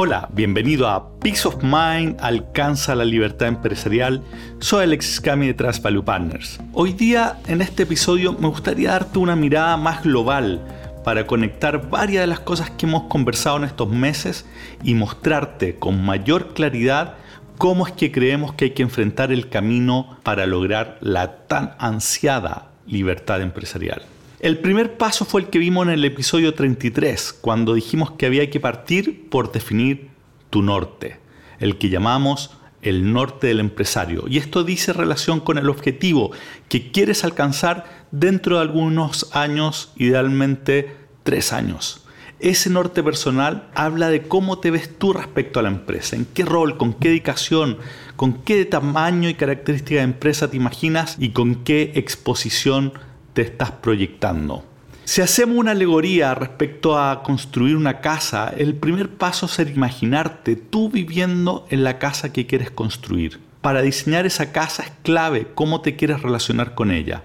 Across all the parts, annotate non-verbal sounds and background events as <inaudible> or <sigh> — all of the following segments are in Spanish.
Hola, bienvenido a Peace of Mind alcanza la libertad empresarial. Soy Alexis Cami de Trust Partners. Hoy día en este episodio me gustaría darte una mirada más global para conectar varias de las cosas que hemos conversado en estos meses y mostrarte con mayor claridad cómo es que creemos que hay que enfrentar el camino para lograr la tan ansiada libertad empresarial. El primer paso fue el que vimos en el episodio 33, cuando dijimos que había que partir por definir tu norte, el que llamamos el norte del empresario. Y esto dice relación con el objetivo que quieres alcanzar dentro de algunos años, idealmente tres años. Ese norte personal habla de cómo te ves tú respecto a la empresa, en qué rol, con qué dedicación, con qué tamaño y característica de empresa te imaginas y con qué exposición te estás proyectando. Si hacemos una alegoría respecto a construir una casa, el primer paso es imaginarte tú viviendo en la casa que quieres construir. Para diseñar esa casa es clave cómo te quieres relacionar con ella.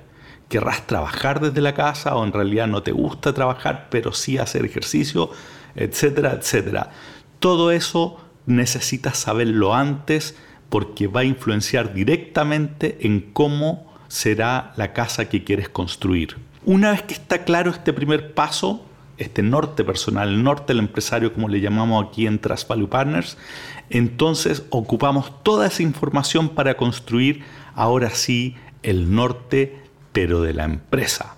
¿Querrás trabajar desde la casa o en realidad no te gusta trabajar, pero sí hacer ejercicio, etcétera, etcétera? Todo eso necesitas saberlo antes porque va a influenciar directamente en cómo será la casa que quieres construir. Una vez que está claro este primer paso, este norte personal, el norte del empresario, como le llamamos aquí en Trust Value Partners, entonces ocupamos toda esa información para construir ahora sí el norte, pero de la empresa.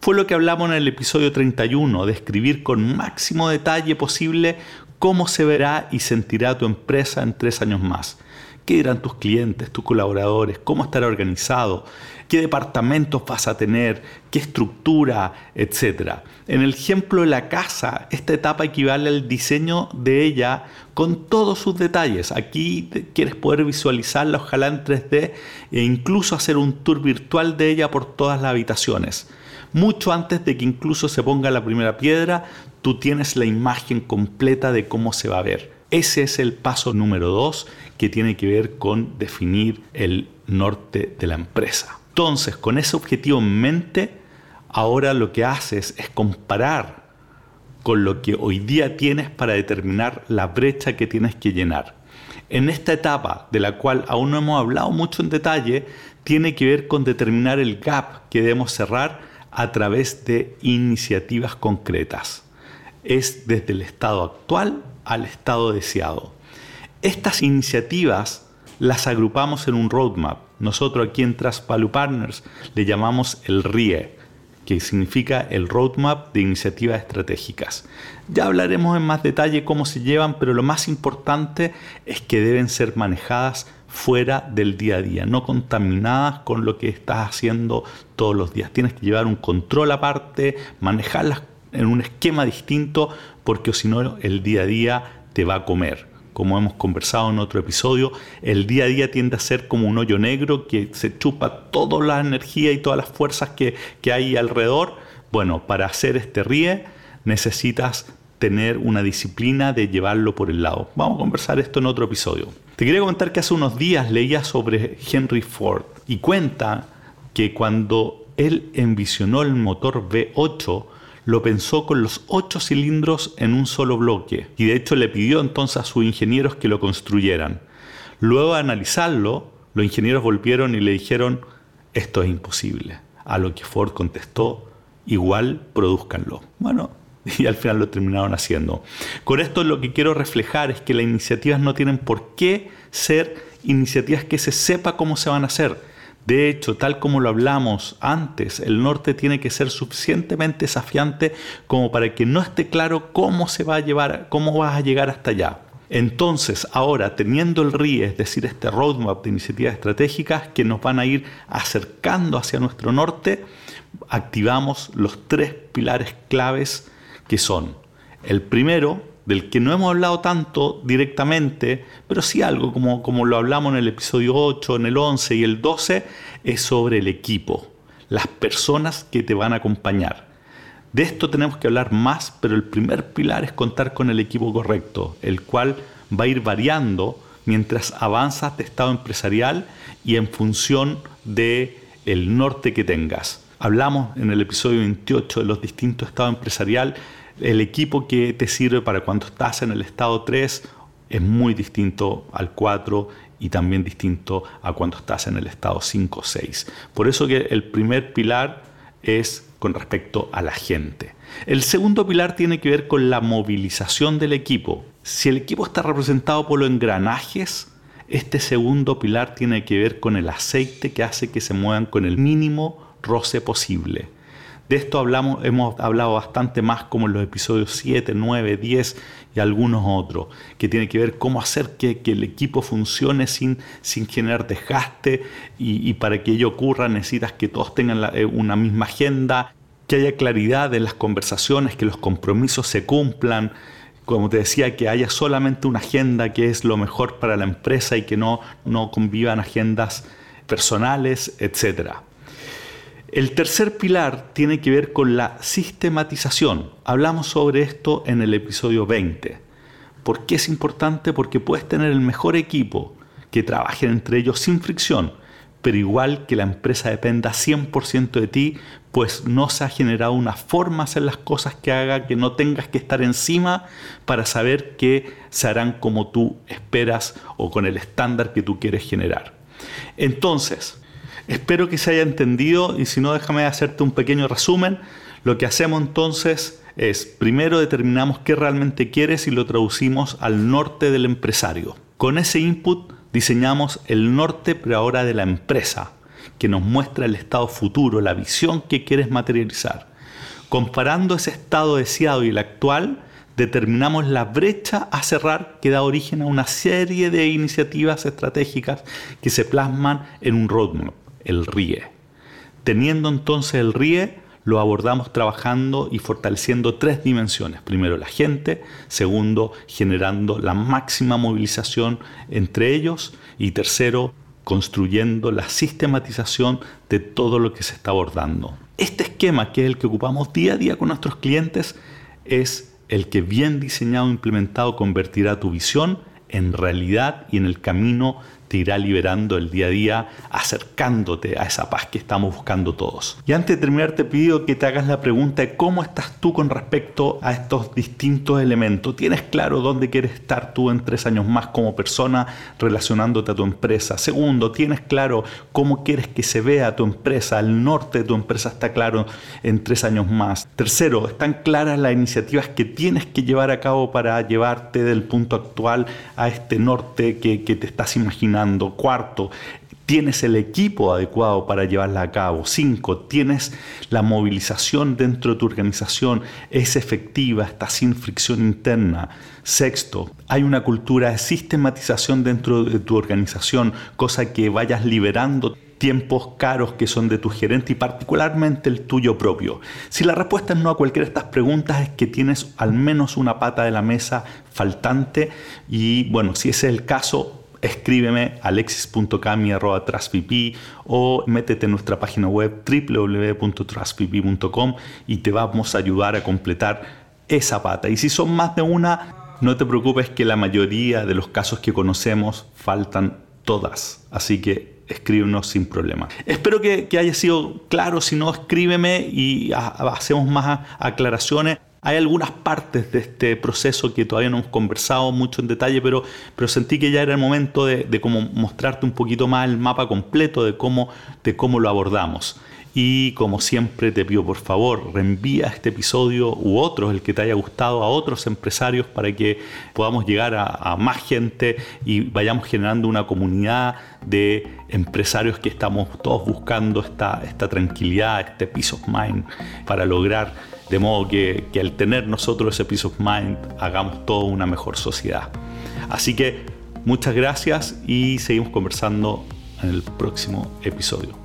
Fue lo que hablamos en el episodio 31, describir con máximo detalle posible cómo se verá y sentirá tu empresa en tres años más qué dirán tus clientes, tus colaboradores, cómo estará organizado, qué departamentos vas a tener, qué estructura, etc. En el ejemplo de la casa, esta etapa equivale al diseño de ella con todos sus detalles. Aquí quieres poder visualizarla, ojalá en 3D, e incluso hacer un tour virtual de ella por todas las habitaciones. Mucho antes de que incluso se ponga la primera piedra, tú tienes la imagen completa de cómo se va a ver. Ese es el paso número dos que tiene que ver con definir el norte de la empresa. Entonces, con ese objetivo en mente, ahora lo que haces es comparar con lo que hoy día tienes para determinar la brecha que tienes que llenar. En esta etapa, de la cual aún no hemos hablado mucho en detalle, tiene que ver con determinar el gap que debemos cerrar a través de iniciativas concretas. Es desde el estado actual al estado deseado. Estas iniciativas las agrupamos en un roadmap. Nosotros aquí en Traspalu Partners le llamamos el RIE, que significa el Roadmap de Iniciativas Estratégicas. Ya hablaremos en más detalle cómo se llevan, pero lo más importante es que deben ser manejadas fuera del día a día, no contaminadas con lo que estás haciendo todos los días. Tienes que llevar un control aparte, manejarlas en un esquema distinto, porque si no el día a día te va a comer. Como hemos conversado en otro episodio, el día a día tiende a ser como un hoyo negro que se chupa toda la energía y todas las fuerzas que, que hay alrededor. Bueno, para hacer este ríe necesitas tener una disciplina de llevarlo por el lado. Vamos a conversar esto en otro episodio. Te quería comentar que hace unos días leía sobre Henry Ford y cuenta que cuando él envisionó el motor V8, lo pensó con los ocho cilindros en un solo bloque y de hecho le pidió entonces a sus ingenieros que lo construyeran. Luego de analizarlo, los ingenieros volvieron y le dijeron, esto es imposible. A lo que Ford contestó, igual produzcanlo. Bueno, <laughs> y al final lo terminaron haciendo. Con esto lo que quiero reflejar es que las iniciativas no tienen por qué ser iniciativas que se sepa cómo se van a hacer de hecho, tal como lo hablamos antes, el norte tiene que ser suficientemente desafiante como para que no esté claro cómo se va a llevar, cómo vas a llegar hasta allá. Entonces, ahora teniendo el RIE, es decir, este roadmap de iniciativas estratégicas que nos van a ir acercando hacia nuestro norte, activamos los tres pilares claves que son el primero, del que no hemos hablado tanto directamente, pero sí algo como, como lo hablamos en el episodio 8, en el 11 y el 12, es sobre el equipo, las personas que te van a acompañar. De esto tenemos que hablar más, pero el primer pilar es contar con el equipo correcto, el cual va a ir variando mientras avanzas de estado empresarial y en función de el norte que tengas. Hablamos en el episodio 28 de los distintos estados empresariales el equipo que te sirve para cuando estás en el estado 3 es muy distinto al 4 y también distinto a cuando estás en el estado 5 o 6. Por eso que el primer pilar es con respecto a la gente. El segundo pilar tiene que ver con la movilización del equipo. Si el equipo está representado por los engranajes, este segundo pilar tiene que ver con el aceite que hace que se muevan con el mínimo roce posible. De esto hablamos, hemos hablado bastante más como en los episodios 7, 9, 10 y algunos otros, que tiene que ver cómo hacer que, el equipo funcione sin, sin generar desgaste y, para que ello ocurra necesitas que todos tengan eh, una misma agenda, que haya claridad en las conversaciones, que los compromisos se cumplan, como te decía, que haya solamente una agenda que es lo mejor para la empresa y que no, no convivan agendas personales, etcétera. El tercer pilar tiene que ver con la sistematización. Hablamos sobre esto en el episodio 20. ¿Por qué es importante? Porque puedes tener el mejor equipo que trabaje entre ellos sin fricción, pero igual que la empresa dependa 100% de ti, pues no se ha generado una forma de hacer las cosas que haga que no tengas que estar encima para saber que se harán como tú esperas o con el estándar que tú quieres generar. Entonces, Espero que se haya entendido y si no déjame hacerte un pequeño resumen. Lo que hacemos entonces es, primero determinamos qué realmente quieres y lo traducimos al norte del empresario. Con ese input diseñamos el norte pero ahora de la empresa, que nos muestra el estado futuro, la visión que quieres materializar. Comparando ese estado deseado y el actual, determinamos la brecha a cerrar que da origen a una serie de iniciativas estratégicas que se plasman en un roadmap el RIE. Teniendo entonces el RIE, lo abordamos trabajando y fortaleciendo tres dimensiones. Primero, la gente. Segundo, generando la máxima movilización entre ellos. Y tercero, construyendo la sistematización de todo lo que se está abordando. Este esquema, que es el que ocupamos día a día con nuestros clientes, es el que bien diseñado e implementado convertirá tu visión en realidad y en el camino te irá liberando el día a día, acercándote a esa paz que estamos buscando todos. Y antes de terminar te pido que te hagas la pregunta de cómo estás tú con respecto a estos distintos elementos. ¿Tienes claro dónde quieres estar tú en tres años más como persona relacionándote a tu empresa? Segundo, ¿tienes claro cómo quieres que se vea tu empresa? El norte de tu empresa está claro en tres años más. Tercero, ¿están claras las iniciativas que tienes que llevar a cabo para llevarte del punto actual a este norte que, que te estás imaginando? Cuarto, tienes el equipo adecuado para llevarla a cabo. Cinco, tienes la movilización dentro de tu organización, es efectiva, está sin fricción interna. Sexto, hay una cultura de sistematización dentro de tu organización, cosa que vayas liberando tiempos caros que son de tu gerente y particularmente el tuyo propio? Si la respuesta es no a cualquiera de estas preguntas es que tienes al menos una pata de la mesa faltante y bueno, si ese es el caso, escríbeme alexis.cami.traspp o métete en nuestra página web www.trustpp.com y te vamos a ayudar a completar esa pata. Y si son más de una, no te preocupes que la mayoría de los casos que conocemos faltan todas. Así que escríbenos sin problema. Espero que haya sido claro. Si no, escríbeme y hacemos más aclaraciones. Hay algunas partes de este proceso que todavía no hemos conversado mucho en detalle, pero, pero sentí que ya era el momento de, de mostrarte un poquito más el mapa completo de cómo, de cómo lo abordamos. Y como siempre te pido por favor, reenvía este episodio u otros, el que te haya gustado, a otros empresarios para que podamos llegar a, más gente y vayamos generando una comunidad de empresarios que estamos todos buscando esta, esta tranquilidad, este peace of mind para lograr de modo que, al tener nosotros ese peace of mind hagamos toda una mejor sociedad. Así que muchas gracias y seguimos conversando en el próximo episodio.